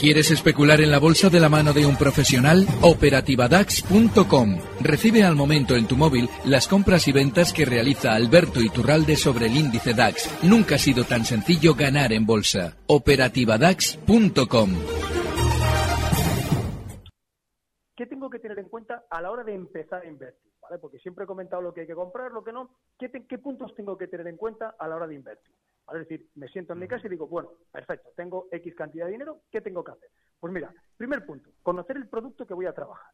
¿Quieres especular en la bolsa de la mano de un profesional? Operativadax.com. Recibe al momento en tu móvil las compras y ventas que realiza Alberto Iturralde sobre el índice DAX. Nunca ha sido tan sencillo ganar en bolsa. Operativadax.com. ¿Qué tengo que tener en cuenta a la hora de empezar a invertir? Porque siempre he comentado lo que hay que comprar, lo que no. ¿Qué, te- qué puntos tengo que tener en cuenta a la hora de invertir? ¿Vale? Es decir, me siento en mi casa y digo, bueno, perfecto, tengo X cantidad de dinero, ¿qué tengo que hacer? Pues mira, primer punto, conocer el producto que voy a trabajar.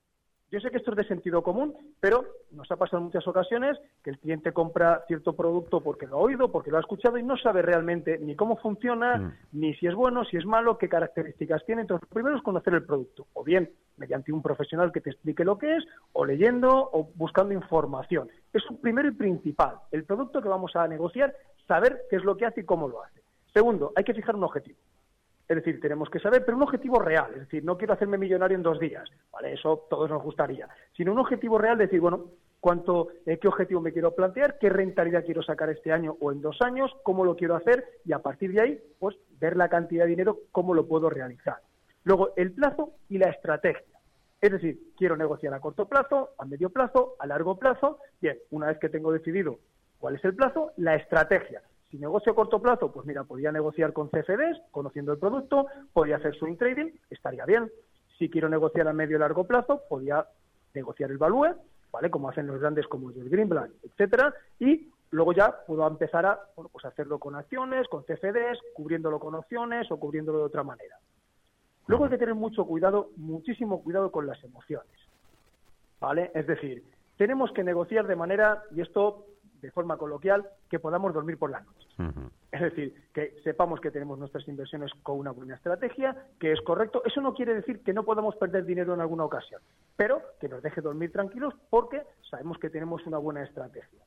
Yo sé que esto es de sentido común, pero nos ha pasado en muchas ocasiones que el cliente compra cierto producto porque lo ha oído, porque lo ha escuchado y no sabe realmente ni cómo funciona, ni si es bueno, si es malo, qué características tiene. Entonces, lo primero es conocer el producto, o bien mediante un profesional que te explique lo que es, o leyendo, o buscando información. Eso es primero y principal. El producto que vamos a negociar, saber qué es lo que hace y cómo lo hace. Segundo, hay que fijar un objetivo. Es decir, tenemos que saber, pero un objetivo real. Es decir, no quiero hacerme millonario en dos días, ¿vale? Eso todos nos gustaría. Sino un objetivo real, decir, bueno, cuánto, eh, qué objetivo me quiero plantear, qué rentabilidad quiero sacar este año o en dos años, cómo lo quiero hacer y a partir de ahí, pues ver la cantidad de dinero, cómo lo puedo realizar. Luego, el plazo y la estrategia. Es decir, quiero negociar a corto plazo, a medio plazo, a largo plazo. Bien, una vez que tengo decidido cuál es el plazo, la estrategia. Si negocio a corto plazo, pues mira, podría negociar con CFDs, conociendo el producto, podría hacer swing trading, estaría bien. Si quiero negociar a medio y largo plazo, podría negociar el value, ¿vale? Como hacen los grandes como el Greenblatt, etcétera, y luego ya puedo empezar a bueno, pues hacerlo con acciones, con CFDs, cubriéndolo con opciones o cubriéndolo de otra manera. Luego hay que tener mucho cuidado, muchísimo cuidado con las emociones. ¿Vale? Es decir, tenemos que negociar de manera, y esto de forma coloquial, que podamos dormir por la noche. Es decir, que sepamos que tenemos nuestras inversiones con una buena estrategia, que es correcto. Eso no quiere decir que no podamos perder dinero en alguna ocasión, pero que nos deje dormir tranquilos porque sabemos que tenemos una buena estrategia.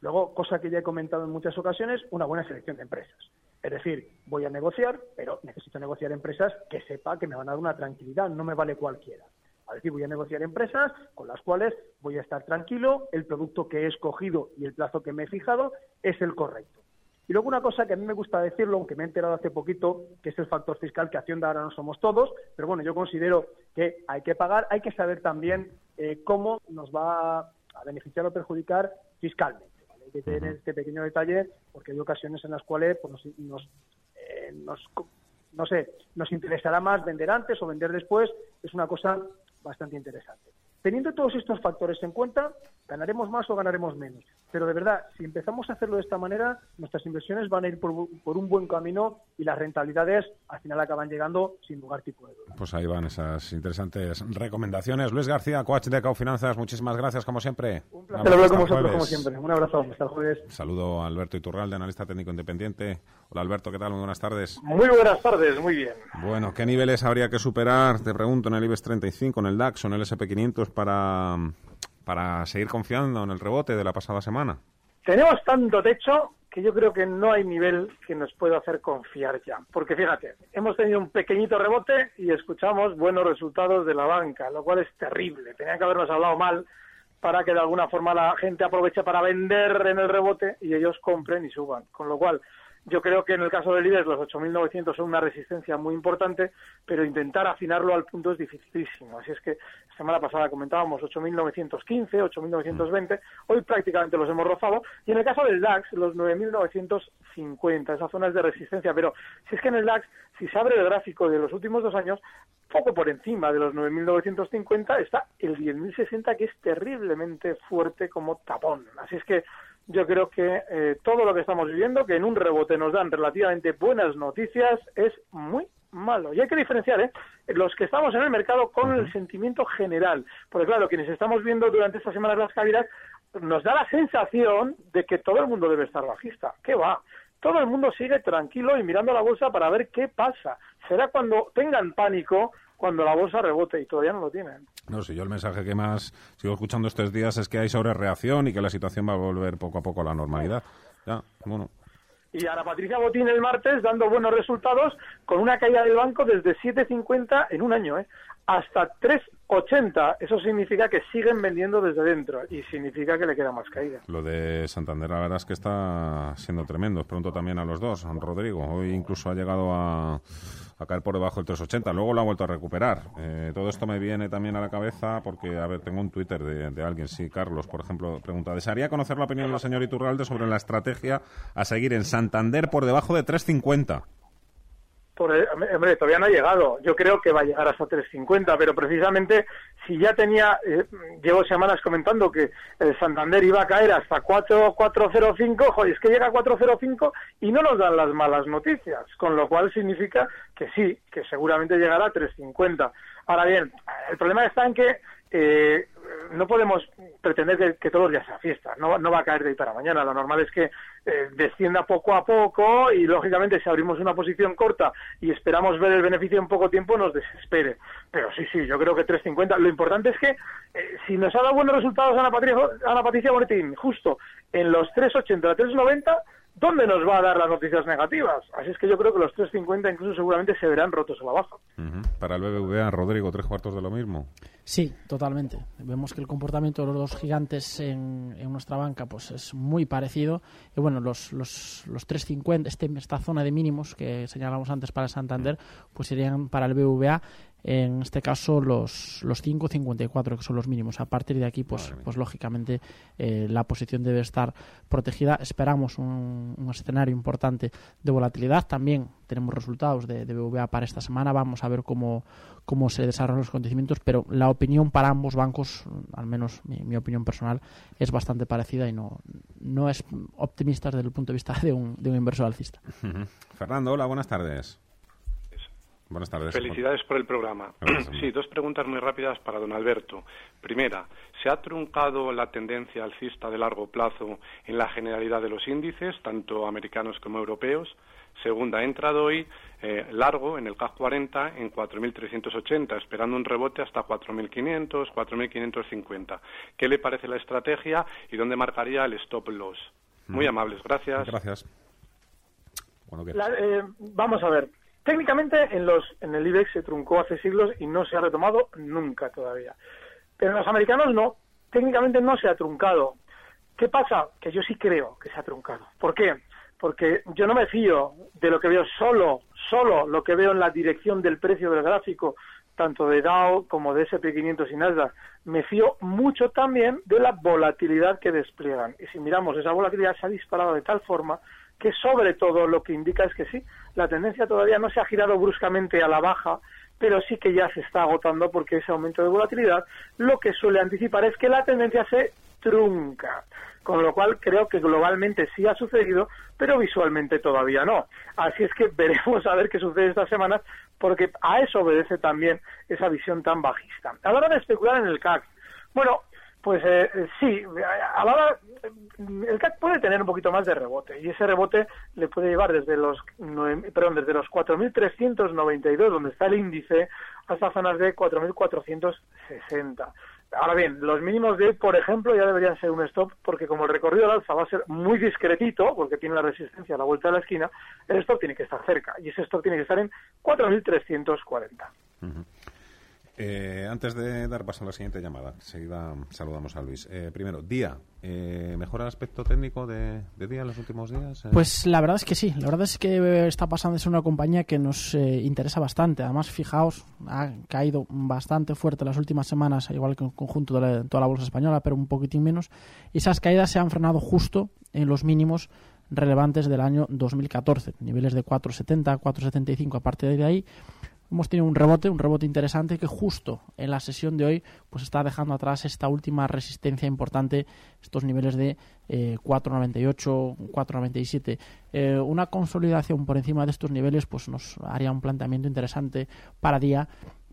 Luego, cosa que ya he comentado en muchas ocasiones, una buena selección de empresas. Es decir, voy a negociar, pero necesito negociar empresas que sepa que me van a dar una tranquilidad, no me vale cualquiera. Es decir, voy a negociar empresas con las cuales voy a estar tranquilo, el producto que he escogido y el plazo que me he fijado es el correcto. Y luego una cosa que a mí me gusta decirlo, aunque me he enterado hace poquito, que es el factor fiscal, que Hacienda ahora no somos todos, pero bueno, yo considero que hay que pagar, hay que saber también eh, cómo nos va a beneficiar o perjudicar fiscalmente. ¿vale? Hay que tener este pequeño detalle porque hay ocasiones en las cuales pues, nos, nos, eh, nos, no sé, nos interesará más vender antes o vender después, es una cosa bastante interesante. Teniendo todos estos factores en cuenta, ganaremos más o ganaremos menos. Pero de verdad, si empezamos a hacerlo de esta manera, nuestras inversiones van a ir por, por un buen camino y las rentabilidades al final acaban llegando sin lugar tipo de duda. Pues ahí van esas interesantes recomendaciones. Luis García, coach de Cau Finanzas, muchísimas gracias como siempre. Un placer hablar con vosotros como siempre. Un abrazo, hasta el jueves. Saludo a Alberto Iturralde, analista técnico independiente. Hola Alberto, ¿qué tal? Muy buenas tardes. Muy buenas tardes, muy bien. Bueno, ¿qué niveles habría que superar, te pregunto, en el IBEX 35, en el DAX o en el SP500 para, para seguir confiando en el rebote de la pasada semana? Tenemos tanto techo que yo creo que no hay nivel que nos pueda hacer confiar ya. Porque fíjate, hemos tenido un pequeñito rebote y escuchamos buenos resultados de la banca, lo cual es terrible. Tenían que habernos hablado mal para que de alguna forma la gente aproveche para vender en el rebote y ellos compren y suban. Con lo cual, yo creo que en el caso del IBEX los 8.900 son una resistencia muy importante, pero intentar afinarlo al punto es dificilísimo. Así es que semana pasada comentábamos 8.915, 8.920, hoy prácticamente los hemos rozado. Y en el caso del DAX, los 9.950, esa zona es de resistencia. Pero si es que en el DAX, si se abre el gráfico de los últimos dos años, poco por encima de los 9.950 está el 10.060, que es terriblemente fuerte como tapón. Así es que yo creo que eh, todo lo que estamos viviendo, que en un rebote nos dan relativamente buenas noticias, es muy malo. Y hay que diferenciar ¿eh? los que estamos en el mercado con el sentimiento general. Porque claro, quienes estamos viendo durante estas semanas las caídas, nos da la sensación de que todo el mundo debe estar bajista. ¿Qué va? Todo el mundo sigue tranquilo y mirando la bolsa para ver qué pasa. Será cuando tengan pánico cuando la bolsa rebote y todavía no lo tienen. No sé, yo el mensaje que más sigo escuchando estos días es que hay sobrereacción y que la situación va a volver poco a poco a la normalidad. Ya, bueno. Y ahora Patricia Botín el martes dando buenos resultados con una caída del banco desde 7.50 en un año, ¿eh? hasta 3.80. Eso significa que siguen vendiendo desde dentro y significa que le queda más caída. Lo de Santander, la verdad es que está siendo tremendo. Pronto también a los dos. Rodrigo, hoy incluso ha llegado a, caer por debajo del 380. Luego lo ha vuelto a recuperar. Eh, todo esto me viene también a la cabeza porque, a ver, tengo un Twitter de, de alguien, sí, Carlos, por ejemplo, pregunta, ¿desearía conocer la opinión del señor Iturralde sobre la estrategia a seguir en Santander por debajo de 350? Por, hombre, todavía no ha llegado. Yo creo que va a llegar hasta 3.50, pero precisamente si ya tenía, eh, llevo semanas comentando que el Santander iba a caer hasta 4.405, joder, es que llega a 4.05 y no nos dan las malas noticias, con lo cual significa que sí, que seguramente llegará a 3.50. Ahora bien, el problema está en que eh, no podemos pretender que, todos los días sea fiesta, no, no va a caer de ahí para mañana. Lo normal es que eh, descienda poco a poco y, lógicamente, si abrimos una posición corta y esperamos ver el beneficio en poco tiempo, nos desespere. Pero sí, sí, yo creo que 3.50. Lo importante es que eh, si nos ha dado buenos resultados Ana Patricia, Ana Patricia justo en los 3.80, 3.90, ¿dónde nos va a dar las noticias negativas? Así es que yo creo que los 3.50 incluso seguramente se verán rotos a la baja. Para el BBVA, Rodrigo, tres cuartos de lo mismo. Sí, totalmente. Vemos que el comportamiento de los dos gigantes en, nuestra banca pues es muy parecido. Y bueno, los, los, los 3.50, este, esta zona de mínimos que señalamos antes para Santander, pues serían para el BVA en este caso los, los 5,54 que son los mínimos. A partir de aquí, pues, pues lógicamente eh, la posición debe estar protegida. Esperamos un, un, escenario importante de volatilidad. También tenemos resultados de, de BVA para esta semana. Vamos a ver cómo, cómo se desarrollan los acontecimientos, pero la opinión para ambos bancos, al menos mi, opinión personal, es bastante parecida y no, no es optimista desde el punto de vista de un, de un inversor alcista. Fernando, hola, buenas tardes. Buenas tardes. Felicidades por el programa. sí, dos preguntas muy rápidas para don Alberto. Primera, ¿se ha truncado la tendencia alcista de largo plazo en la generalidad de los índices, tanto americanos como europeos? Segunda, ha entrado hoy eh, largo en el CAC 40 en 4.380, esperando un rebote hasta 4.500, 4.550. ¿Qué le parece la estrategia y dónde marcaría el stop loss? Muy mm. amables, gracias. Gracias. Eh, vamos a ver, Técnicamente en, los, en el IBEX se truncó hace siglos y no se ha retomado nunca todavía. Pero en los americanos no, técnicamente no se ha truncado. ¿Qué pasa? Que yo sí creo que se ha truncado. ¿Por qué? Porque yo no me fío de lo que veo solo, solo lo que veo en la dirección del precio del gráfico, tanto de Dow como de SP500 y Nasdaq. Me fío mucho también de la volatilidad que despliegan. Y si miramos, esa volatilidad se ha disparado de tal forma que sobre todo lo que indica es que sí, la tendencia todavía no se ha girado bruscamente a la baja, pero sí que ya se está agotando porque ese aumento de volatilidad lo que suele anticipar es que la tendencia se trunca. Con lo cual creo que globalmente sí ha sucedido, pero visualmente todavía no. Así es que veremos a ver qué sucede esta semana, porque a eso obedece también esa visión tan bajista. A la hora de especular en el CAC, bueno, pues eh, eh, sí, a la hora, el CAC puede tener un poquito más de rebote y ese rebote le puede llevar desde los perdón, desde los 4.392 donde está el índice hasta zonas de 4.460. Ahora bien, los mínimos de por ejemplo, ya deberían ser un stop porque como el recorrido del alza va a ser muy discretito porque tiene la resistencia a la vuelta de la esquina, el stop tiene que estar cerca y ese stop tiene que estar en 4.340. Eh, antes de dar paso a la siguiente llamada, enseguida saludamos a Luis. Eh, primero, Día, eh, ¿mejora el aspecto técnico de, Día en los últimos días? Pues la verdad es que sí, la verdad es que está pasando ser una compañía que nos interesa bastante. Además, fijaos, ha caído bastante fuerte las últimas semanas, igual que en conjunto de toda la bolsa española, pero un poquitín menos. Esas caídas se han frenado justo en los mínimos relevantes del año 2014, niveles de 4,70, 4,75 a partir de ahí hemos tenido un rebote, un rebote interesante que justo en la sesión de hoy pues está dejando atrás esta última resistencia importante, estos niveles de 4.98, eh, 4.97. Eh, una consolidación por encima de estos niveles pues nos haría un planteamiento interesante para día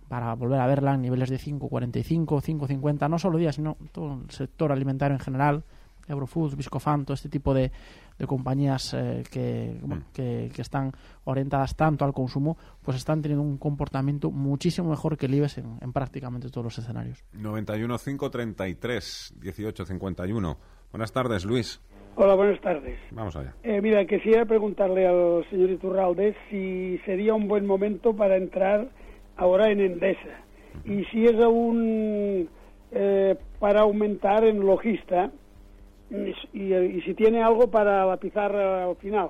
para volver a verla en niveles de 5.45, 5.50, no solo día, sino todo el sector alimentario en general, Eurofoods, Viscofan, todo este tipo de, de compañías eh, mm. que, que, están orientadas tanto al consumo, pues están teniendo un comportamiento muchísimo mejor que el IBEX en, prácticamente todos los escenarios. 91 533 18 51. Buenas tardes, Luis. Hola, buenas tardes. Vamos allá. Eh, mira, quisiera preguntarle al señor Iturralde si sería un buen momento para entrar ahora en Endesa y si es aún eh, para aumentar en logista y, y, si tiene algo para la pizarra al final.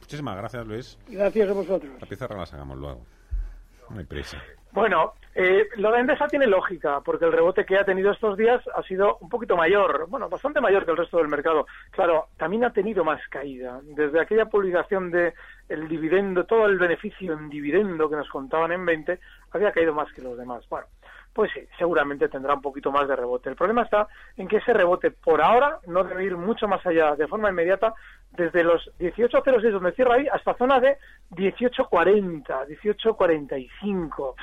Muchísimas gracias, Luis. Gracias a vosotros. La pizarra la sacamos luego. No hay prisa. Bueno, eh, lo de Endesa tiene lógica, porque el rebote que ha tenido estos días ha sido un poquito mayor, bueno, bastante mayor que el resto del mercado. Claro, también ha tenido más caída. Desde aquella publicación de el dividendo, todo el beneficio en dividendo que nos contaban en 20, había caído más que los demás. Bueno, pues sí, seguramente tendrá un poquito más de rebote. El problema está en que ese rebote por ahora no debe ir mucho más allá de forma inmediata desde los 18.06 donde cierra ahí hasta zona de 18.40, 18.45.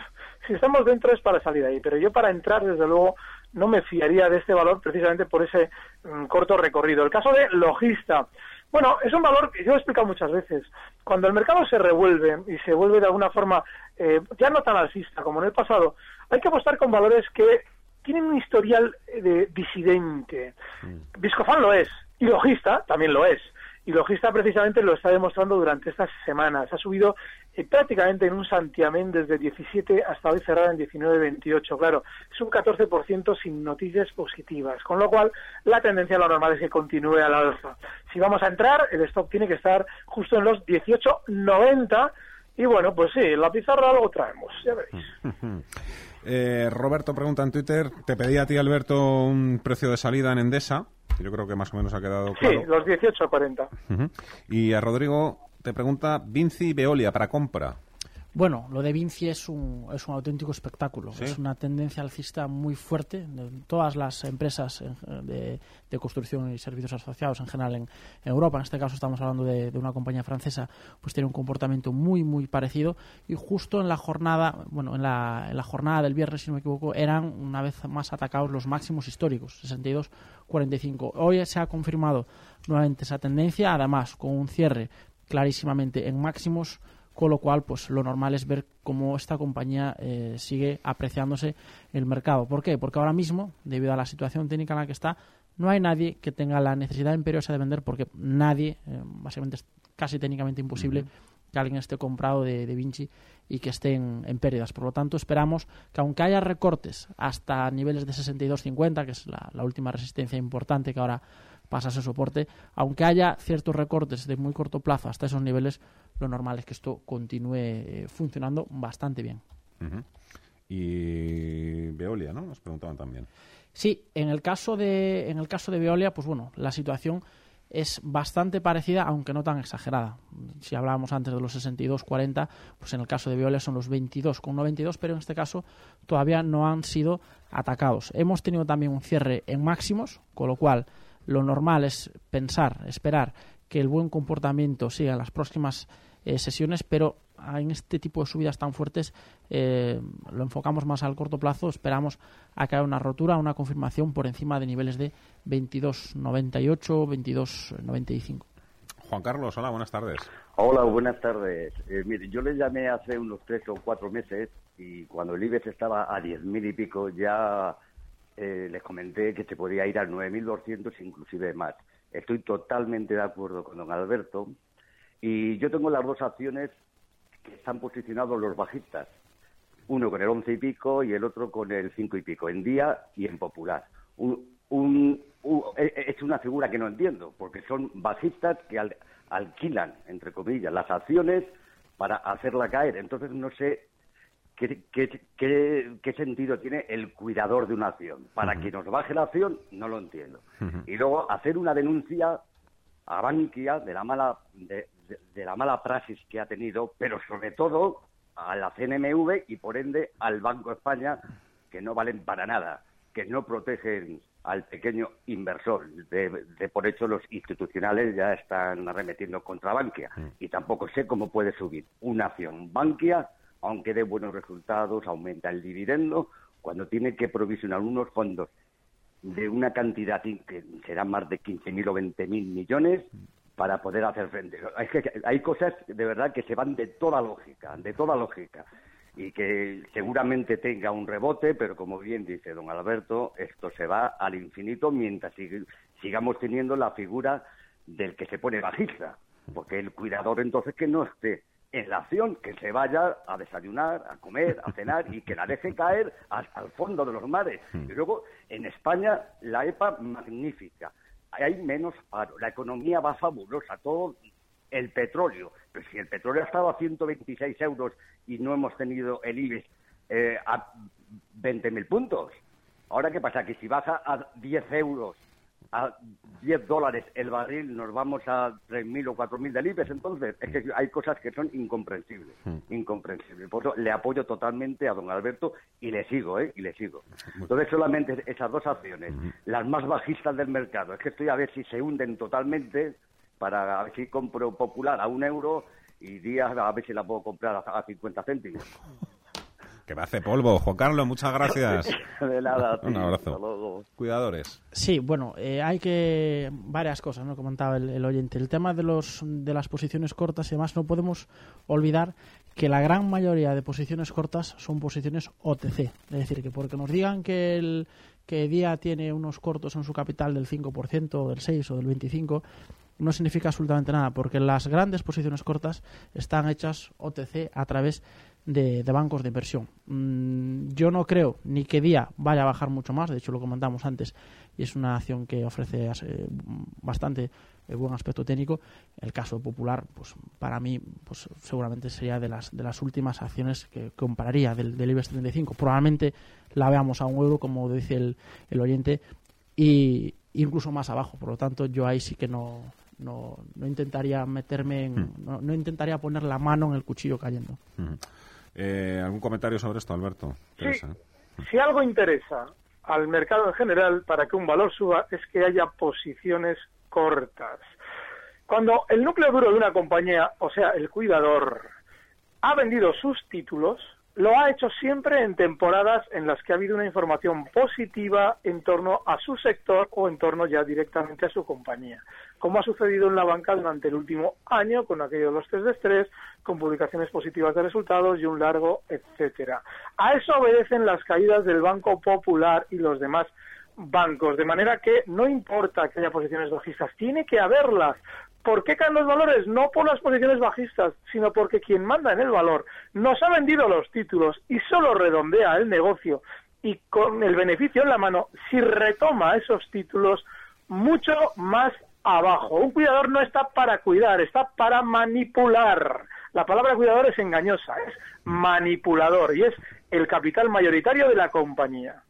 Si estamos dentro es para salir ahí, pero yo para entrar desde luego no me fiaría de este valor precisamente por ese mm, corto recorrido. El caso de Logista. Bueno, es un valor que yo he explicado muchas veces. Cuando el mercado se revuelve y se vuelve de alguna forma eh, ya no tan alcista como en el pasado, hay que apostar con valores que tienen un historial de disidente. Mm. Viscofan lo es y Logista también lo es. Y Logista precisamente lo está demostrando durante estas semanas. Ha subido eh, prácticamente en un santiamén desde 17 hasta hoy cerrada en 19.28. Claro, es un 14% sin noticias positivas. Con lo cual, la tendencia a lo normal es que continúe al alza. Si vamos a entrar, el stop tiene que estar justo en los 18.90. Y bueno, pues sí, la pizarra algo traemos, ya veréis. Eh, Roberto pregunta en Twitter, te pedí a ti, Alberto, un precio de salida en Endesa. Yo creo que más o menos ha quedado claro. Sí, los 18.40. Y a Rodrigo te pregunta, Vinci Veolia para compra. Bueno, lo de Vinci es un, es un auténtico espectáculo. Es una tendencia alcista muy fuerte. De todas las empresas de, construcción y servicios asociados en general en, Europa, en este caso estamos hablando de, una compañía francesa, pues tiene un comportamiento muy, muy parecido. Y justo en la jornada, bueno, en la, en la jornada del viernes, si no me equivoco, eran una vez más atacados los máximos históricos, 62-45. Hoy se ha confirmado nuevamente esa tendencia, además con un cierre clarísimamente en máximos con lo cual pues lo normal es ver cómo esta compañía eh, sigue apreciándose el mercado. ¿Por qué? Porque ahora mismo, debido a la situación técnica en la que está, no hay nadie que tenga la necesidad imperiosa de vender porque nadie, eh, básicamente es casi técnicamente imposible que alguien esté comprado de, Vinci y que esté en, pérdidas. Por lo tanto, esperamos que aunque haya recortes hasta niveles de 62.50, que es la, la última resistencia importante que ahora pasa ese soporte, aunque haya ciertos recortes de muy corto plazo hasta esos niveles, lo normal es que esto continúe eh, funcionando bastante bien. Y Veolia, ¿no? Nos preguntaban también. Sí, en el caso de en el caso de Veolia, pues bueno, la situación es bastante parecida, aunque no tan exagerada. Si hablábamos antes de los 62-40, pues en el caso de Veolia son los 22 con 22, pero en este caso todavía no han sido atacados. Hemos tenido también un cierre en máximos, con lo cual lo normal es pensar, esperar que el buen comportamiento siga en las próximas eh, sesiones, pero en este tipo de subidas tan fuertes eh, lo enfocamos más al corto plazo. Esperamos a que haya una rotura, una confirmación por encima de niveles de 22.98, 22.95. Juan Carlos, hola, buenas tardes. Hola, buenas tardes. Eh, mire, yo le llamé hace unos tres o cuatro meses y cuando el IBEX estaba a 10.000 y pico ya les comenté que se podía ir a 9.200 inclusive más. Estoy totalmente de acuerdo con don Alberto y yo tengo las dos acciones que están posicionados los bajistas. Uno con el once y pico y el otro con el cinco y pico, en día y en popular. es una figura que no entiendo, porque son bajistas que alquilan, entre comillas, las acciones para hacerla caer. Entonces no sé qué, qué, sentido tiene el cuidador de una acción. Para que nos baje la acción, no lo entiendo. Y luego hacer una denuncia a Bankia de la mala de, la mala praxis que ha tenido, pero sobre todo a la CNMV y por ende al Banco de España que no valen para nada, que no protegen al pequeño inversor. De, por hecho los institucionales ya están arremetiendo contra Bankia mm. y tampoco sé cómo puede subir una acción Bankia aunque dé buenos resultados, aumenta el dividendo, cuando tiene que provisionar unos fondos de una cantidad que será más de 15.000 o 20.000 millones para poder hacer frente. hay cosas de verdad que se van de toda lógica, de toda lógica, y que seguramente tenga un rebote, pero como bien dice don Alberto, esto se va al infinito mientras sigamos teniendo la figura del que se pone bajista, porque el cuidador entonces que no esté en la acción que se vaya a desayunar, a comer, a cenar y que la deje caer hasta el fondo de los mares. Hmm. Y luego, en España, la EPA magnífica. Hay menos paro, la economía va fabulosa, todo el petróleo. Pero si el petróleo ha estado a 126 euros y no hemos tenido el IBEX eh, a 20.000 puntos. Ahora, ¿qué pasa? Que si baja a 10 euros a 10 dólares el barril nos vamos a 3.000 o 4.000 del IBEX, entonces es que hay cosas que son incomprensibles, hmm. incomprensibles. Por eso le apoyo totalmente a don Alberto y le sigo, ¿eh? Y le sigo. Entonces solamente esas dos acciones, hmm. las más bajistas del mercado, es que estoy a ver si se hunden totalmente para ver si compro Popular a un euro y días a ver si la puedo comprar a 50 céntimos. Que me hace polvo. Juan Carlos, muchas gracias. de nada. Un abrazo. Cuidadores. Sí, bueno, eh, hay que... Varias cosas, ¿no? Comentaba el, oyente. El tema de, los, de las posiciones cortas y demás, no podemos olvidar que la gran mayoría de posiciones cortas son posiciones OTC. Es decir, que porque nos digan que el que día tiene unos cortos en su capital del 5% o del 6 o del 25 no significa absolutamente nada, porque las grandes posiciones cortas están hechas OTC a través de, bancos de inversión. Mm, yo no creo ni que día vaya a bajar mucho más, de hecho lo comentamos antes, y es una acción que ofrece eh, bastante eh, buen aspecto técnico. El caso popular, pues para mí, pues seguramente sería de las de las últimas acciones que compararía del, del IBEX 35. Probablemente la veamos a un euro, como dice el, el oyente, y incluso más abajo. Por lo tanto, yo ahí sí que no, no, no intentaría meterme en, hmm. no, intentaría poner la mano en el cuchillo cayendo. Hmm. Eh, ¿Algún comentario sobre esto, Alberto? Sí. Si algo interesa al mercado en general para que un valor suba es que haya posiciones cortas. Cuando el núcleo duro de una compañía, o sea, el cuidador, ha vendido sus títulos, lo ha hecho siempre en temporadas en las que ha habido una información positiva en torno a su sector o en torno ya directamente a su compañía, como ha sucedido en la banca durante el último año con aquellos de los test de estrés, con publicaciones positivas de resultados y un largo etcétera. A eso obedecen las caídas del Banco Popular y los demás bancos, de manera que no importa que haya posiciones bajistas, tiene que haberlas, ¿Por qué caen los valores? No por las posiciones bajistas, sino porque quien manda en el valor nos ha vendido los títulos y solo redondea el negocio y con el beneficio en la mano, si retoma esos títulos mucho más abajo. Un cuidador no está para cuidar, está para manipular. La palabra cuidador es engañosa, es manipulador y es el capital mayoritario de la compañía.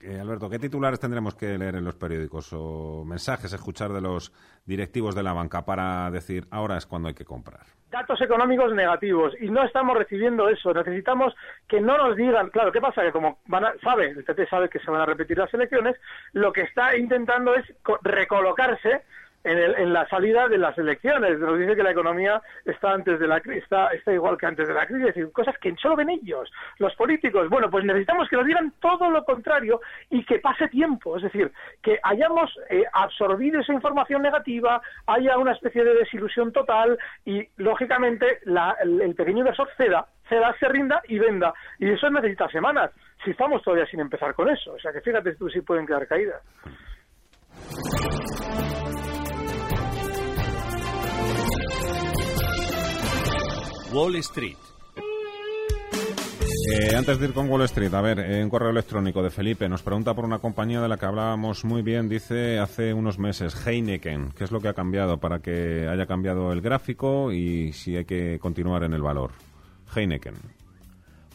Eh, Alberto, ¿qué titulares tendremos que leer en los periódicos o mensajes, escuchar de los directivos de la banca para decir ahora es cuando hay que comprar? Datos económicos negativos y no estamos recibiendo eso. Necesitamos que no nos digan, claro, ¿qué pasa? Que como van sabe, el PP sabe que se van a repetir las elecciones, lo que está intentando es recolocarse en, la salida de las elecciones. Nos dice que la economía está antes de la está, está igual que antes de la crisis, decir, cosas que solo ven ellos, los políticos. Bueno, pues necesitamos que nos digan todo lo contrario y que pase tiempo, es decir, que hayamos eh, absorbido esa información negativa, haya una especie de desilusión total y, lógicamente, el, pequeño inversor ceda ceda, se rinda y venda. Y eso necesita semanas. Si estamos todavía sin empezar con eso. O sea que fíjate tú si pueden quedar caídas. Wall Street. Eh, antes de ir con Wall Street, a ver, un correo electrónico de Felipe nos pregunta por una compañía de la que hablábamos muy bien, dice hace unos meses, Heineken. ¿Qué es lo que ha cambiado para que haya cambiado el gráfico y si hay que continuar en el valor? Heineken.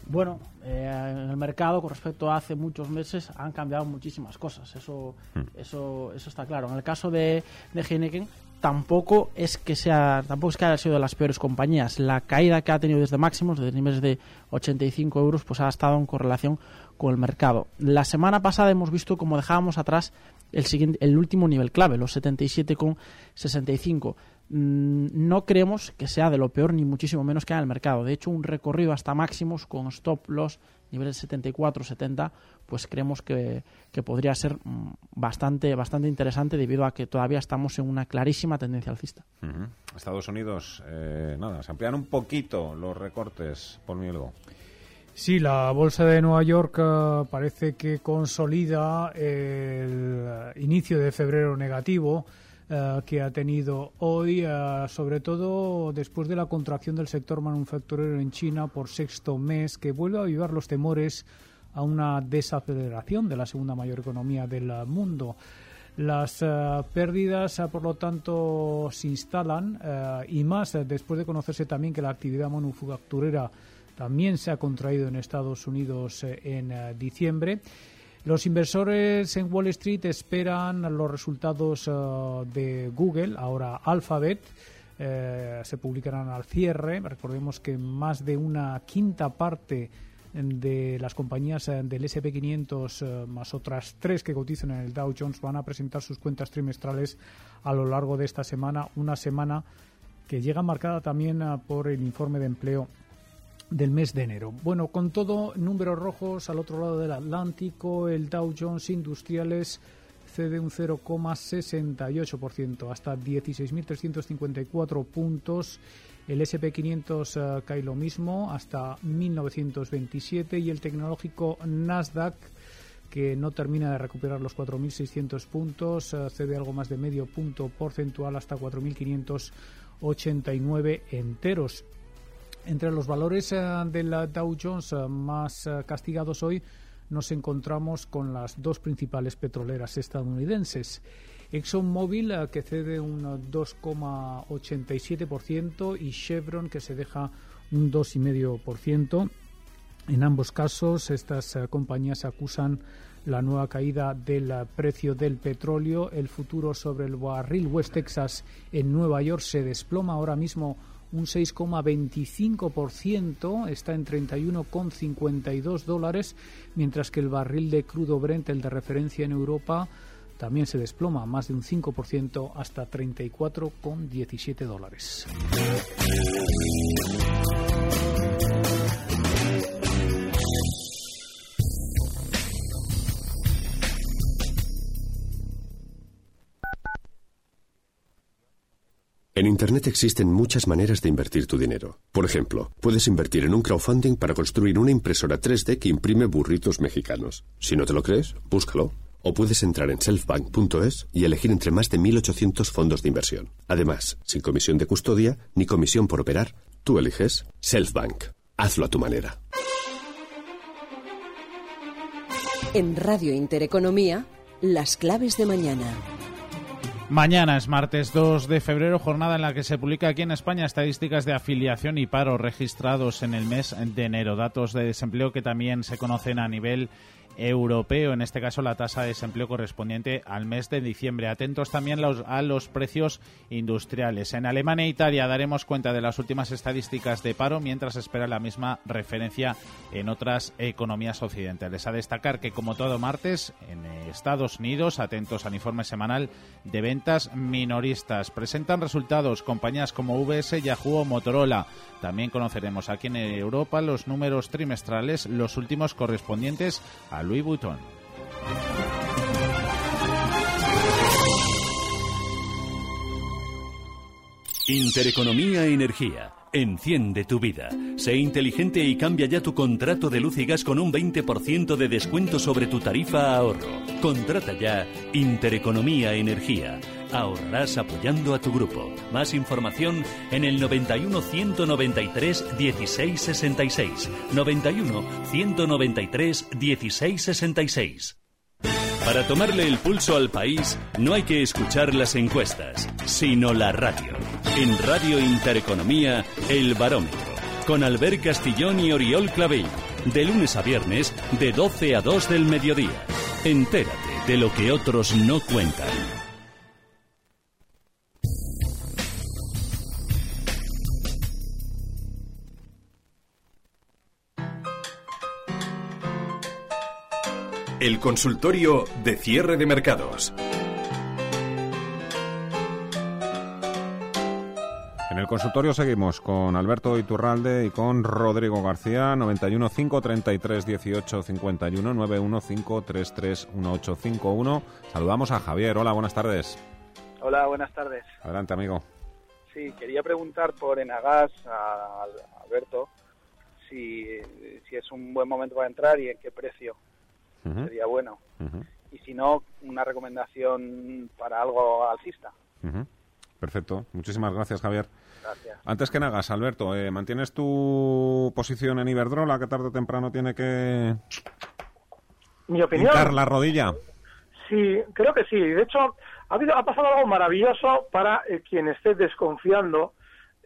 Bueno, eh, en el mercado con respecto a hace muchos meses han cambiado muchísimas cosas. Eso, hmm. eso, eso está claro. En el caso de, de Heineken, tampoco es que sea tampoco es que haya sido de las peores compañías. La caída que ha tenido desde máximos, desde niveles de 85 euros, pues ha estado en correlación con el mercado. La semana pasada hemos visto como dejábamos atrás el, siguiente, el último nivel clave, los 77,65. Mm, no creemos que sea de lo peor ni muchísimo menos que en el mercado. De hecho, un recorrido hasta máximos con stop loss niveles 74, 70, pues creemos que, podría ser mm, bastante, bastante interesante debido a que todavía estamos en una clarísima tendencia alcista. Estados Unidos, eh, nada, se amplían un poquito los recortes, por algo. Sí, la bolsa de Nueva York eh, parece que consolida el inicio de febrero negativo eh, que ha tenido hoy, eh, sobre todo después de la contracción del sector manufacturero en China por sexto mes, que vuelve a avivar los temores a una desaceleración de la segunda mayor economía del mundo. Las eh, pérdidas, por lo tanto, se instalan y más después de conocerse también que la actividad manufacturera también se ha contraído en Estados Unidos en diciembre. Los inversores en Wall Street esperan los resultados de Google, ahora Alphabet. se publicarán al cierre. Recordemos que más de una quinta parte de las compañías eh, del SP500 eh, más otras tres que cotizan en el Dow Jones van a presentar sus cuentas trimestrales a lo largo de esta semana, una semana que llega marcada también eh, por el informe de empleo del mes de enero. Bueno, con todo, números rojos al otro lado del Atlántico, el Dow Jones Industriales cede un 0,68% hasta 16.354 puntos el SP500 eh, cae lo mismo hasta 1927 y el tecnológico Nasdaq que no termina de recuperar los 4.600 puntos, eh, cede algo más de medio punto porcentual hasta 4.589 enteros. Entre los valores eh, de la Dow Jones más castigados hoy nos encontramos con las dos principales petroleras estadounidenses. ExxonMobil eh, que cede un 2,87% y Chevron que se deja un 2,5%. En ambos casos, estas eh, compañías acusan la nueva caída del eh, precio del petróleo. El futuro sobre el barril West Texas en Nueva York se desploma ahora mismo un 6,25%, está en 31,52 dólares, mientras que el barril de crudo Brent, el de referencia en Europa, también se desploma más de un 5% hasta 34,17 dólares. En Internet existen muchas maneras de invertir tu dinero. Por ejemplo, puedes invertir en un crowdfunding para construir una impresora 3D que imprime burritos mexicanos. Si no te lo crees, búscalo. O puedes entrar en selfbank.es y elegir entre más de 1.800 fondos de inversión. Además, sin comisión de custodia ni comisión por operar, tú eliges Selfbank. Hazlo a tu manera. En Radio Intereconomía, las claves de mañana. Mañana es martes 2 de febrero, jornada en la que se publica aquí en España estadísticas de afiliación y paro registrados en el mes de enero, datos de desempleo que también se conocen a nivel europeo, en este caso la tasa de desempleo correspondiente al mes de diciembre. Atentos también a los precios industriales. En Alemania e Italia daremos cuenta de las últimas estadísticas de paro mientras espera la misma referencia en otras economías occidentales. A destacar que como todo martes en Estados Unidos, atentos al informe semanal de ventas minoristas, presentan resultados compañías como VS, Yahoo o Motorola. También conoceremos aquí en Europa los números trimestrales, los últimos correspondientes a Louis Vuitton. Intereconomía Energía. Enciende tu vida. Sé inteligente y cambia ya tu contrato de luz y gas con un 20% de descuento sobre tu tarifa ahorro. Contrata ya Intereconomía Energía. Ahorrarás apoyando a tu grupo. Más información en el 91 193 1666. 91 193 1666. Para tomarle el pulso al país no hay que escuchar las encuestas, sino la radio. En Radio Intereconomía, El Barómetro, con Albert Castillón y Oriol Clavell, de lunes a viernes, de 12 a 2 del mediodía. Entérate de lo que otros no cuentan. El consultorio de cierre de mercados. El consultorio seguimos con Alberto Iturralde y con Rodrigo García, 91 533 18 51 91 533 1851. Saludamos a Javier. Hola, buenas tardes. Hola, buenas tardes. Adelante, amigo. Sí, quería preguntar por Enagas a Alberto si, si es un buen momento para entrar y en qué precio sería bueno. Y si no, una recomendación para algo alcista. Perfecto. Muchísimas gracias, Javier. Gracias. Antes que nada, Alberto, eh, ¿mantienes tu posición en Iberdrola que tarde o temprano tiene que... ¿Mi opinión? la rodilla? Sí, creo que sí. De hecho, ha, habido, ha pasado algo maravilloso para eh, quien esté desconfiando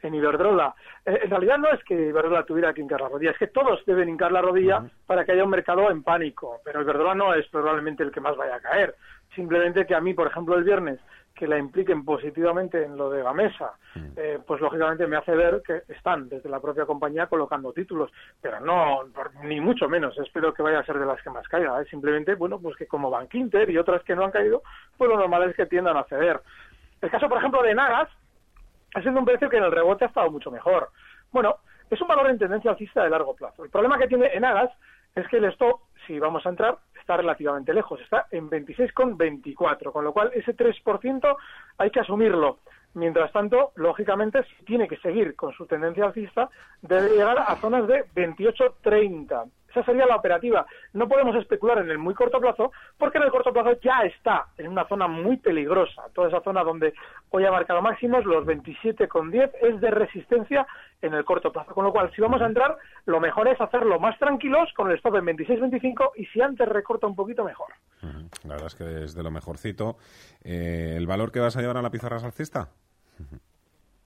en Iberdrola. Eh, en realidad no es que Iberdrola tuviera que hincar la rodilla, es que todos deben hincar la rodilla para que haya un mercado en pánico. Pero Iberdrola no es probablemente el que más vaya a caer. Simplemente que a mí, por ejemplo, el viernes que la impliquen positivamente en lo de Gamesa, mm. eh, pues lógicamente me hace ver que están desde la propia compañía colocando títulos, pero no, ni mucho menos, espero que vaya a ser de las que más caiga, ¿eh? simplemente, bueno, pues que como Bank Inter y otras que no han caído, pues lo normal es que tiendan a ceder. El caso, por ejemplo, de Nagas, ha sido un precio que en el rebote ha estado mucho mejor. Bueno, es un valor en tendencia alcista de largo plazo. El problema que tiene Enagas es que el stop, si vamos a entrar, está relativamente lejos, está en 26,24, con lo cual ese 3% hay que asumirlo. Mientras tanto, lógicamente, si tiene que seguir con su tendencia alcista, debe llegar a zonas de 28,30. Esa sería la operativa. No podemos especular en el muy corto plazo, porque en el corto plazo ya está en una zona muy peligrosa. Toda esa zona donde hoy ha marcado máximos, los 27,10 es de resistencia en el corto plazo. Con lo cual, si vamos a entrar, lo mejor es hacerlo más tranquilos con el stop en 26,25 y si antes recorta un poquito, mejor. La verdad es que es de lo mejorcito. Eh, ¿El valor que vas a llevar a la pizarra salcista?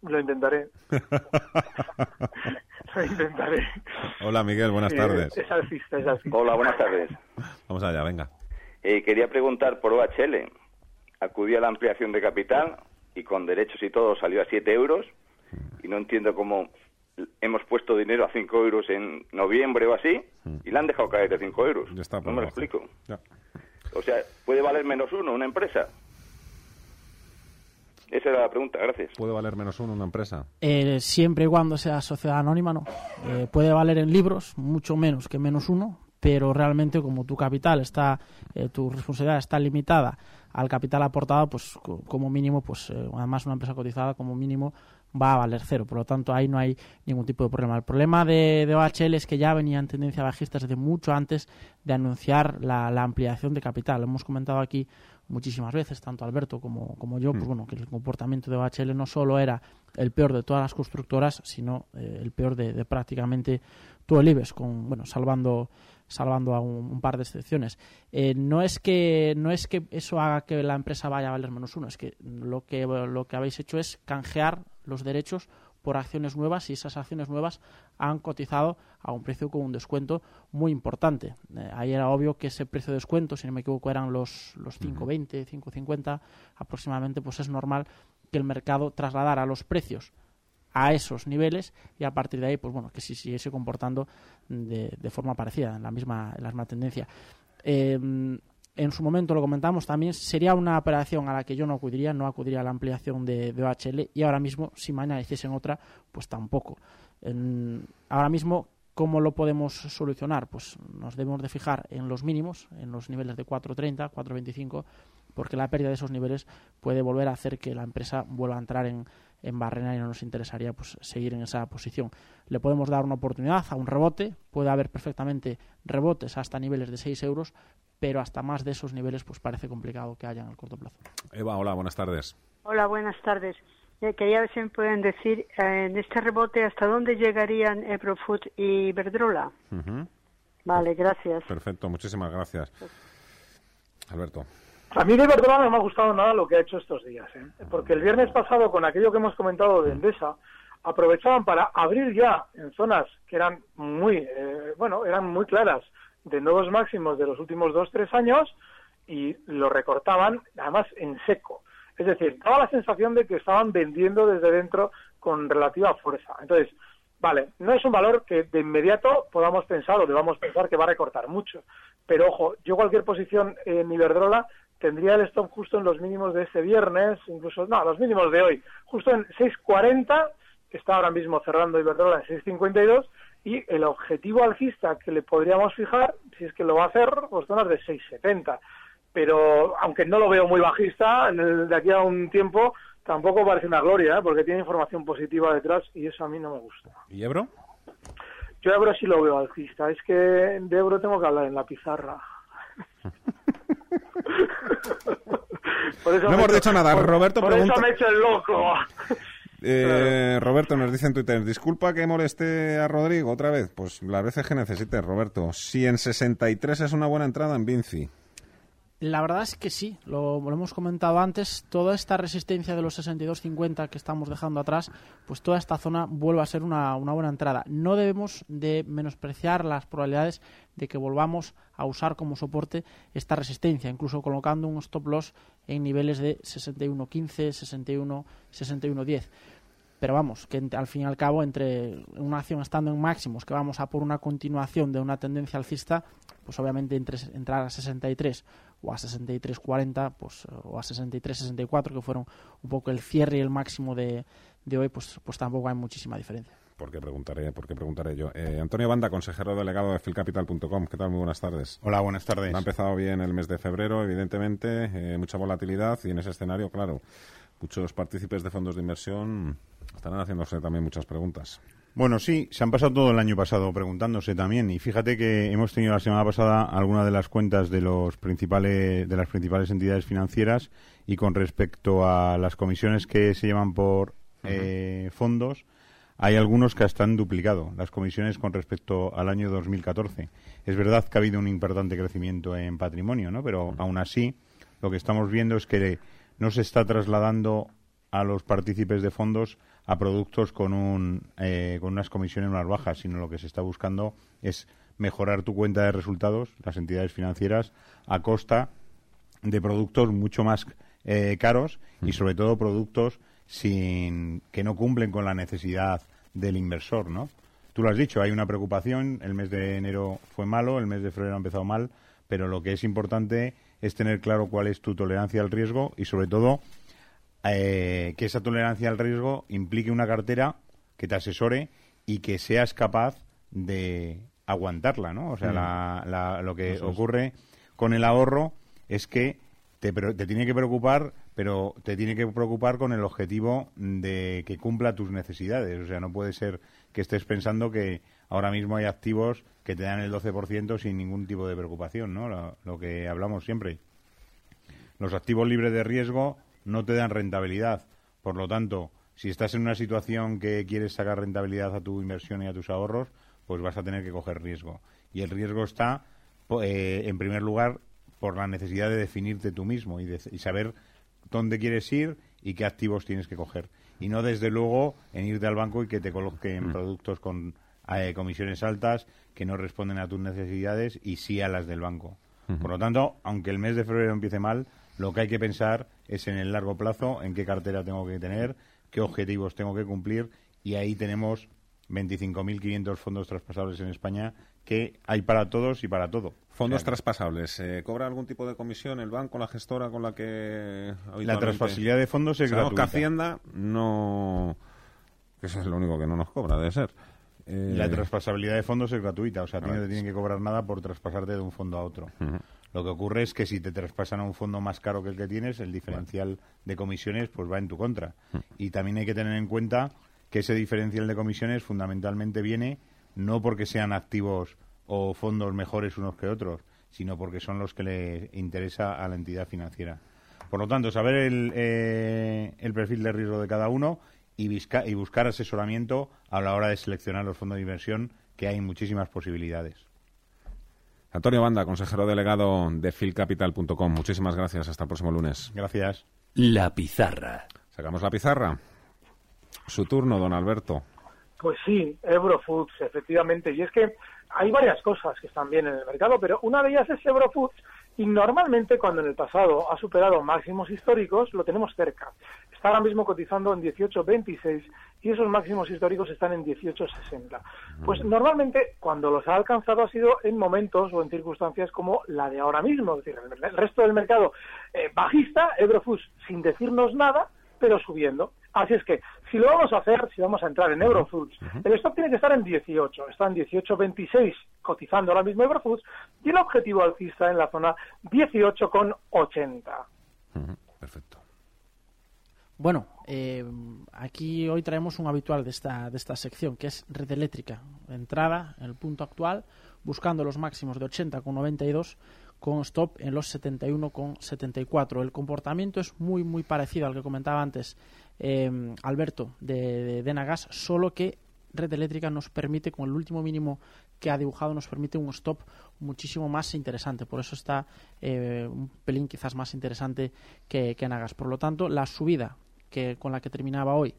Lo intentaré. Lo intentaré. Hola Miguel, buenas tardes. Es alcista, es alcista. Hola, buenas tardes. Vamos allá, venga. Eh, quería preguntar por OHL. Acudí a la ampliación de capital y con derechos y todo salió a 7 euros y no entiendo cómo hemos puesto dinero a 5 euros en noviembre o así y la han dejado caer de 5 euros. no me lo explico. O sea, ¿puede valer menos uno una empresa? Esa era la pregunta, gracias. ¿Puede valer menos uno una empresa? Eh, siempre y cuando sea sociedad anónima, no. Eh, puede valer en libros mucho menos que menos uno, pero realmente como tu capital está, eh, tu responsabilidad está limitada al capital aportado, pues como mínimo, pues además una empresa cotizada como mínimo va a valer cero. Por lo tanto, ahí no hay ningún tipo de problema. El problema de, de OHL es que ya venía en tendencia bajista desde mucho antes de anunciar la, la ampliación de capital. Lo hemos comentado aquí muchísimas veces, tanto Alberto como, como yo, pues mm. bueno, que el comportamiento de OHL no solo era el peor de todas las constructoras, sino eh, el peor de, prácticamente todo el IBEX, con, bueno, salvando salvando a un, par de excepciones. Eh, no es que no es que eso haga que la empresa vaya a valer menos uno, es que lo que lo que habéis hecho es canjear los derechos por acciones nuevas y esas acciones nuevas han cotizado a un precio con un descuento muy importante. Eh, ahí era obvio que ese precio de descuento, si no me equivoco, eran los, los 5,20, 5,50 aproximadamente, pues es normal que el mercado trasladara los precios a esos niveles y a partir de ahí, pues bueno, que si siguiese comportando de, forma parecida, en la misma, en la misma tendencia. Eh, en su momento lo comentamos también, sería una operación a la que yo no acudiría, no acudiría a la ampliación de, de OHL y ahora mismo, si mañana hiciesen otra, pues tampoco. ahora mismo, ¿cómo lo podemos solucionar? Pues nos debemos de fijar en los mínimos, en los niveles de 4.30, 4.25, porque la pérdida de esos niveles puede volver a hacer que la empresa vuelva a entrar en, en barrena y no nos interesaría pues seguir en esa posición. Le podemos dar una oportunidad a un rebote, puede haber perfectamente rebotes hasta niveles de 6 euros, pero hasta más de esos niveles pues parece complicado que haya en el corto plazo. Eva, hola, buenas tardes. Hola, buenas tardes. Eh, quería ver si me pueden decir eh, en este rebote hasta dónde llegarían Eprofood y Verdrola. Vale, gracias. Perfecto, muchísimas gracias. Alberto. A mí de Verdrola no me ha gustado nada lo que ha hecho estos días, ¿eh? porque el viernes pasado, con aquello que hemos comentado de Endesa, aprovechaban para abrir ya en zonas que eran muy, bueno, eran muy claras de nuevos máximos de los últimos dos, tres años y lo recortaban además en seco. Es decir, daba la sensación de que estaban vendiendo desde dentro con relativa fuerza. Entonces, vale, no es un valor que de inmediato podamos pensar o debamos pensar que va a recortar mucho. Pero ojo, yo cualquier posición en Iberdrola tendría el stop justo en los mínimos de ese viernes, incluso, no, los mínimos de hoy, justo en 6.40, que está ahora mismo cerrando Iberdrola en 6.52, y el objetivo alcista que le podríamos fijar, si es que lo va a hacer, pues zonas de 6,70. Pero aunque no lo veo muy bajista, de aquí a un tiempo tampoco parece una gloria, ¿eh? porque tiene información positiva detrás y eso a mí no me gusta. ¿Y Ebro? Yo Ebro sí lo veo alcista, es que de Ebro tengo que hablar en la pizarra. no hemos dicho nada, Roberto por eso me he hecho el loco. Eh, Roberto nos dice en Twitter, disculpa que moleste a Rodrigo otra vez. Pues las veces que necesites, Roberto. Si en 63 es una buena entrada en Vinci. La verdad es que sí, lo, hemos comentado antes, toda esta resistencia de los 62.50 que estamos dejando atrás, pues toda esta zona vuelve a ser una, buena entrada. No debemos de menospreciar las probabilidades de que volvamos a usar como soporte esta resistencia, incluso colocando un stop loss en niveles de 61.15, 61, 61.10 pero vamos, que al fin y al cabo, entre una acción estando en máximos, que vamos a por una continuación de una tendencia alcista, pues obviamente entre, entrar a 63 o a 63.40 pues, o a 63.64, que fueron un poco el cierre y el máximo de, de hoy, pues, pues tampoco hay muchísima diferencia. Porque preguntaré, porque preguntaré yo. Eh, Antonio Banda, consejero delegado de filcapital.com. ¿Qué tal? Muy buenas tardes. Hola, buenas tardes. Ha empezado bien el mes de febrero, evidentemente, eh, mucha volatilidad y en ese escenario, claro, muchos partícipes de fondos de inversión estarán haciéndose también muchas preguntas. Bueno, sí, se han pasado todo el año pasado preguntándose también y fíjate que hemos tenido la semana pasada algunas de las cuentas de los principales de las principales entidades financieras y con respecto a las comisiones que se llevan por eh, fondos hay algunos que hasta han duplicado las comisiones con respecto al año 2014. Es verdad que ha habido un importante crecimiento en patrimonio, ¿no? Pero aún así lo que estamos viendo es que no se está trasladando a los partícipes de fondos a productos con, un, eh, con unas comisiones más bajas, sino lo que se está buscando es mejorar tu cuenta de resultados, las entidades financieras, a costa de productos mucho más eh, caros y sobre todo productos sin que no cumplen con la necesidad del inversor, ¿no? Tú lo has dicho, hay una preocupación, el mes de enero fue malo, el mes de febrero ha empezado mal, pero lo que es importante es tener claro cuál es tu tolerancia al riesgo y sobre todo eh, que esa tolerancia al riesgo implique una cartera que te asesore y que seas capaz de aguantarla, ¿no? O sea, mm. lo que ocurre con el ahorro es que te, te, tiene que preocupar, pero te tiene que preocupar con el objetivo de que cumpla tus necesidades. O sea, no puede ser que estés pensando que ahora mismo hay activos que te dan el 12% sin ningún tipo de preocupación, ¿no? lo que hablamos siempre. Los activos libres de riesgo no te dan rentabilidad. Por lo tanto, si estás en una situación que quieres sacar rentabilidad a tu inversión y a tus ahorros, pues vas a tener que coger riesgo. Y el riesgo está, eh, en primer lugar, por la necesidad de definirte tú mismo y, saber dónde quieres ir y qué activos tienes que coger. Y no, desde luego, en irte al banco y que te coloquen mm. productos con eh, comisiones altas que no responden a tus necesidades y sí a las del banco. Por lo tanto, aunque el mes de febrero empiece mal, lo que hay que pensar es en el largo plazo, en qué cartera tengo que tener, qué objetivos tengo que cumplir y ahí tenemos 25.500 fondos traspasables en España que hay para todos y para todo. Fondos traspasables. ¿eh, ¿Cobra algún tipo de comisión el banco, la gestora con la que... La traspasabilidad de fondos es gratuita. que Hacienda no... Eso es lo único que no nos cobra, debe ser. La traspasabilidad de fondos es gratuita, o sea, no te tienen que cobrar nada por traspasarte de un fondo a otro. Lo que ocurre es que si te traspasan a un fondo más caro que el que tienes, el diferencial de comisiones pues va en tu contra. Mm. Y también hay que tener en cuenta que ese diferencial de comisiones fundamentalmente viene no porque sean activos o fondos mejores unos que otros, sino porque son los que le interesa a la entidad financiera. Por lo tanto, saber el, eh, el perfil de riesgo de cada uno y, y buscar asesoramiento a la hora de seleccionar los fondos de inversión, que hay muchísimas posibilidades. Antonio Banda, consejero delegado de filcapital.com. Muchísimas gracias. Hasta el próximo lunes. Gracias. La pizarra. Sacamos la pizarra. Su turno, don Alberto. Pues sí, Eurofoods, efectivamente. Y es que hay varias cosas que están bien en el mercado, pero una de ellas es Eurofoods y normalmente cuando en el pasado ha superado máximos históricos, lo tenemos cerca. Está ahora mismo cotizando en 18.26 y esos máximos históricos están en 18.60. Pues normalmente cuando los ha alcanzado ha sido en momentos o en circunstancias como la de ahora mismo. Es decir, el resto del mercado eh, bajista, Eurofus sin decirnos nada, pero subiendo. Así es que, si lo vamos a hacer, si vamos a entrar en Eurofoods, el stock tiene que estar en 18, está en 18.26 cotizando ahora mismo Eurofoods, y el objetivo alcista en la zona 18,80. Perfecto. Bueno, eh, aquí hoy traemos un habitual de esta, de esta sección, que es red eléctrica. Entrada en el punto actual, buscando los máximos de 80,92 con stop en los 71,74. El comportamiento es muy, muy parecido al que comentaba antes eh, Alberto de, de Denagas, solo que red eléctrica nos permite, con el último mínimo que ha dibujado, nos permite un stop muchísimo más interesante. Por eso está eh, un pelín quizás más interesante que, que Nagas. Por lo tanto, la subida que con la que terminaba hoy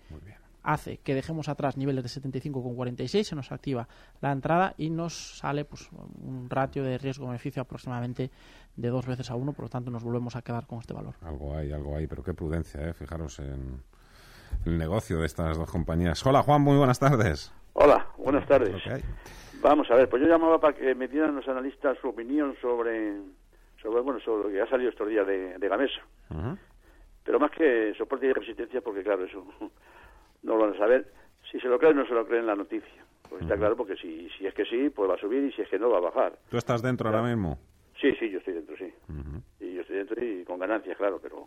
hace que dejemos atrás niveles de 75,46, se nos activa la entrada y nos sale pues un ratio de riesgo-beneficio aproximadamente de dos veces a uno, por lo tanto nos volvemos a quedar con este valor. Algo hay, algo hay, pero qué prudencia, ¿eh? fijaros en el negocio de estas dos compañías. Hola Juan, muy buenas tardes. Hola, buenas tardes. Vamos a ver, pues yo llamaba para que me dieran los analistas su opinión sobre, sobre bueno, sobre lo que ha salido estos días de, Gamesa. Pero más que soporte y resistencia, porque claro, eso no lo van a saber. Si se lo creen, no se lo creen la noticia. Pues está claro, porque si, si es que sí, pues va a subir y si es que no, va a bajar. ¿Tú estás dentro ahora mismo? Sí, sí, yo estoy dentro, sí. Y yo estoy dentro y con ganancias, claro, pero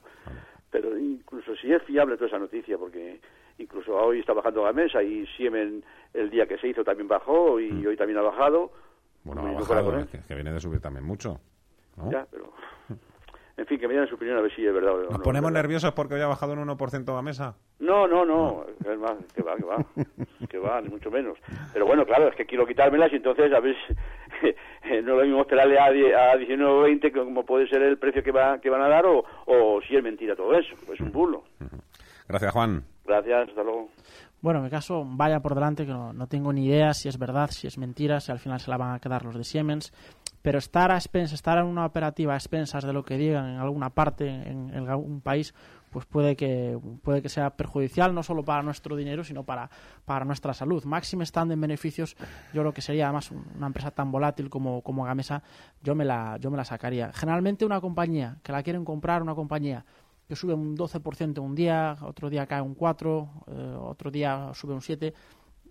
pero incluso si es fiable toda esa noticia, porque incluso hoy está bajando la mesa y Siemens el día que se hizo también bajó y mm. hoy también ha bajado. Bueno, ha bajado, que, que, viene de subir también mucho. ¿no? Ya, pero en fin, que me digan su opinión a ver si es verdad o no. ¿Nos ponemos nerviosos porque hoy ha bajado un 1% la mesa? No, no, no, es más, que va, que va, que va, ni mucho menos. Pero bueno, claro, es que quiero quitármelas y entonces, a ver, no es lo mismo esperarle a, a 19.20 como puede ser el precio que, va, que van a dar o, o si es mentira todo eso, es un bulo. Gracias, Juan. Gracias, hasta luego. Bueno, en mi caso, vaya por delante, que no, no, tengo ni idea si es verdad, si es mentira, si al final se la van a quedar los de Siemens pero estar a expensas, estar en una operativa a expensas de lo que digan en alguna parte, en, algún país, pues puede que puede que sea perjudicial no solo para nuestro dinero, sino para, para nuestra salud. Máxime estando en beneficios, yo creo que sería además una empresa tan volátil como, como Gamesa, yo me la yo me la sacaría. Generalmente una compañía que la quieren comprar, una compañía que sube un 12% un día, otro día cae un 4, eh, otro día sube un 7,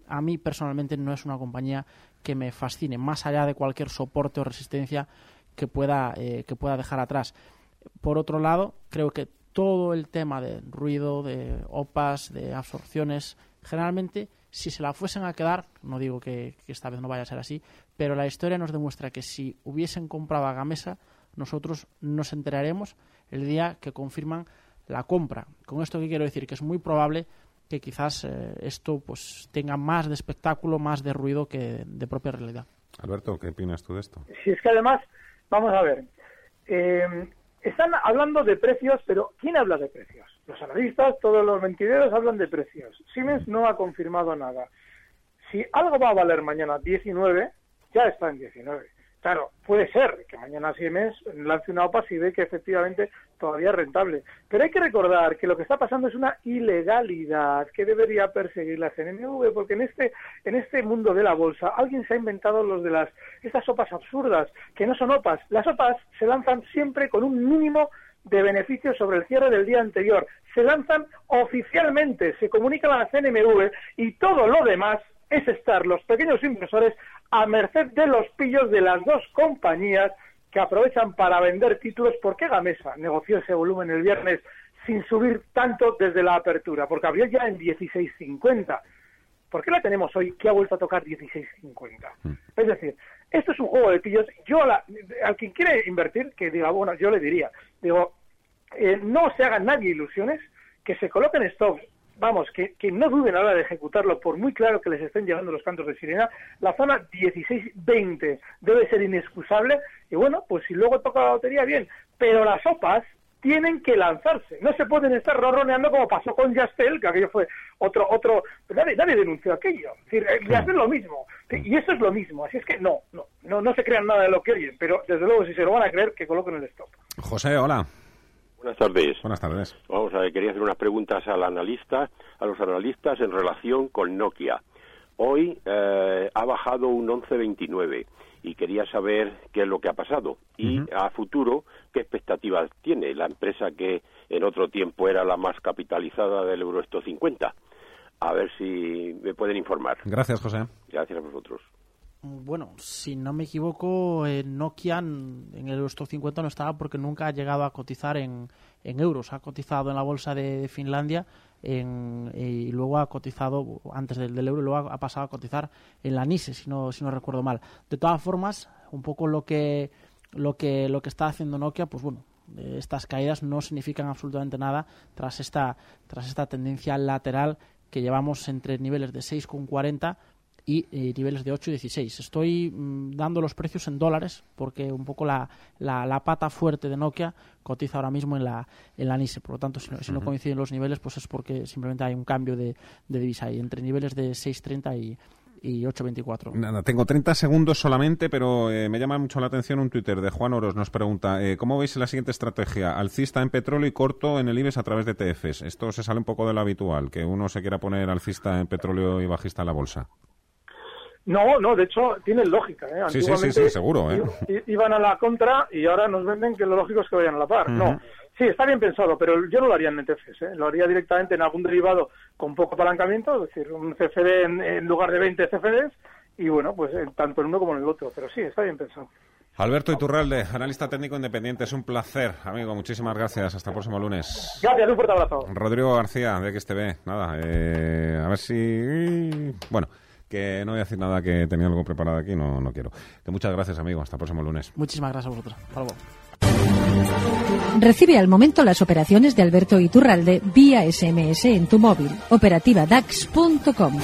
a mí personalmente no es una compañía que me fascine, más allá de cualquier soporte o resistencia que pueda, eh, que pueda dejar atrás. Por otro lado, creo que todo el tema de ruido, de OPAs, de absorciones, generalmente, si se la fuesen a quedar, no digo que, esta vez no vaya a ser así, pero la historia nos demuestra que si hubiesen comprado a Gamesa, nosotros nos enteraremos el día que confirman la compra. Con esto que quiero decir que es muy probable que quizás eh, esto pues tenga más de espectáculo, más de ruido que de propia realidad. Alberto, ¿qué opinas tú de esto? Si es que además, vamos a ver, eh, están hablando de precios, pero ¿quién habla de precios? Los analistas, todos los mentideros hablan de precios. Siemens no ha confirmado nada. Si algo va a valer mañana 19, ya está en 19. Claro, puede ser que mañana Siemens lance una OPA si ve que efectivamente todavía es rentable. Pero hay que recordar que lo que está pasando es una ilegalidad que debería perseguir la CNMV, porque en este, en este mundo de la bolsa alguien se ha inventado los de las estas sopas absurdas, que no son OPAs. Las OPAs se lanzan siempre con un mínimo de beneficios sobre el cierre del día anterior. Se lanzan oficialmente, se comunica a la CNMV y todo lo demás es estar los pequeños inversores a merced de los pillos de las dos compañías que aprovechan para vender títulos. ¿Por qué Gamesa negoció ese volumen el viernes sin subir tanto desde la apertura? Porque abrió ya en 16.50. ¿Por qué la tenemos hoy que ha vuelto a tocar 16.50? Mm. Es decir, esto es un juego de pillos. Yo, a al quien quiere invertir, que diga, bueno, yo le diría, digo, eh, no se hagan nadie ilusiones, que se coloquen stocks vamos, que, que, no duden a la hora de ejecutarlo, por muy claro que les estén llegando los cantos de sirena, la zona 16-20 debe ser inexcusable, y bueno, pues si luego toca la lotería, bien, pero las sopas tienen que lanzarse, no se pueden estar ronroneando como pasó con Jastel, que aquello fue otro, otro, nadie, nadie denunció aquello, es decir, eh, lo mismo, y eso es lo mismo, así es que no, no, no, no se crean nada de lo que oyen, pero desde luego si se lo van a creer, que coloquen el stop. José, hola. Buenas tardes. Buenas tardes. Vamos a ver, quería hacer unas preguntas al analista, a los analistas en relación con Nokia. Hoy eh, ha bajado un 11.29 y quería saber qué es lo que ha pasado y a futuro qué expectativas tiene la empresa que en otro tiempo era la más capitalizada del Eurosto 50. A ver si me pueden informar. Gracias, José. Gracias a vosotros. Bueno, si no me equivoco, Nokia en el Eurostock 50 no estaba porque nunca ha llegado a cotizar en, euros. Ha cotizado en la bolsa de Finlandia y luego ha cotizado antes del, euro y luego ha, pasado a cotizar en la NISE, si no, si no recuerdo mal. De todas formas, un poco lo que, lo que, lo que está haciendo Nokia, pues bueno, estas caídas no significan absolutamente nada tras esta, tras esta tendencia lateral que llevamos entre niveles de 6,40 y eh, niveles de 8 y 16. Estoy mm, dando los precios en dólares porque un poco la, la, pata fuerte de Nokia cotiza ahora mismo en la, en la NISE. Por lo tanto, si no, coinciden los niveles, pues es porque simplemente hay un cambio de, de divisa ahí entre niveles de 6,30 y, y 8.24. Nada, tengo 30 segundos solamente, pero eh, me llama mucho la atención un Twitter de Juan Oros. Nos pregunta, eh, ¿cómo veis la siguiente estrategia? Alcista en petróleo y corto en el IBEX a través de TFs. Esto se sale un poco de lo habitual, que uno se quiera poner alcista en petróleo y bajista en la bolsa. No, no, de hecho tiene lógica. ¿eh? Sí, sí, sí, seguro. ¿eh? Iban a la contra y ahora nos venden que lo lógico es que vayan a la par. No, sí, está bien pensado, pero yo no lo haría en ETFs. ¿eh? Lo haría directamente en algún derivado con poco apalancamiento, es decir, un CFD en, lugar de 20 CFDs y bueno, pues tanto en uno como en el otro. Pero sí, está bien pensado. Alberto Iturralde, analista técnico independiente, es un placer, amigo. Muchísimas gracias. Hasta el próximo lunes. Gracias, un fuerte abrazo. Rodrigo García, de XTV. Nada, eh, a ver si. Bueno que no voy a decir nada que tenía algo preparado aquí, no, no quiero. Que muchas gracias, amigo. Hasta el próximo lunes. Muchísimas gracias a vosotros. Hasta luego. Recibe al momento las operaciones de Alberto Iturralde vía SMS en tu móvil. Operativa DAX.com.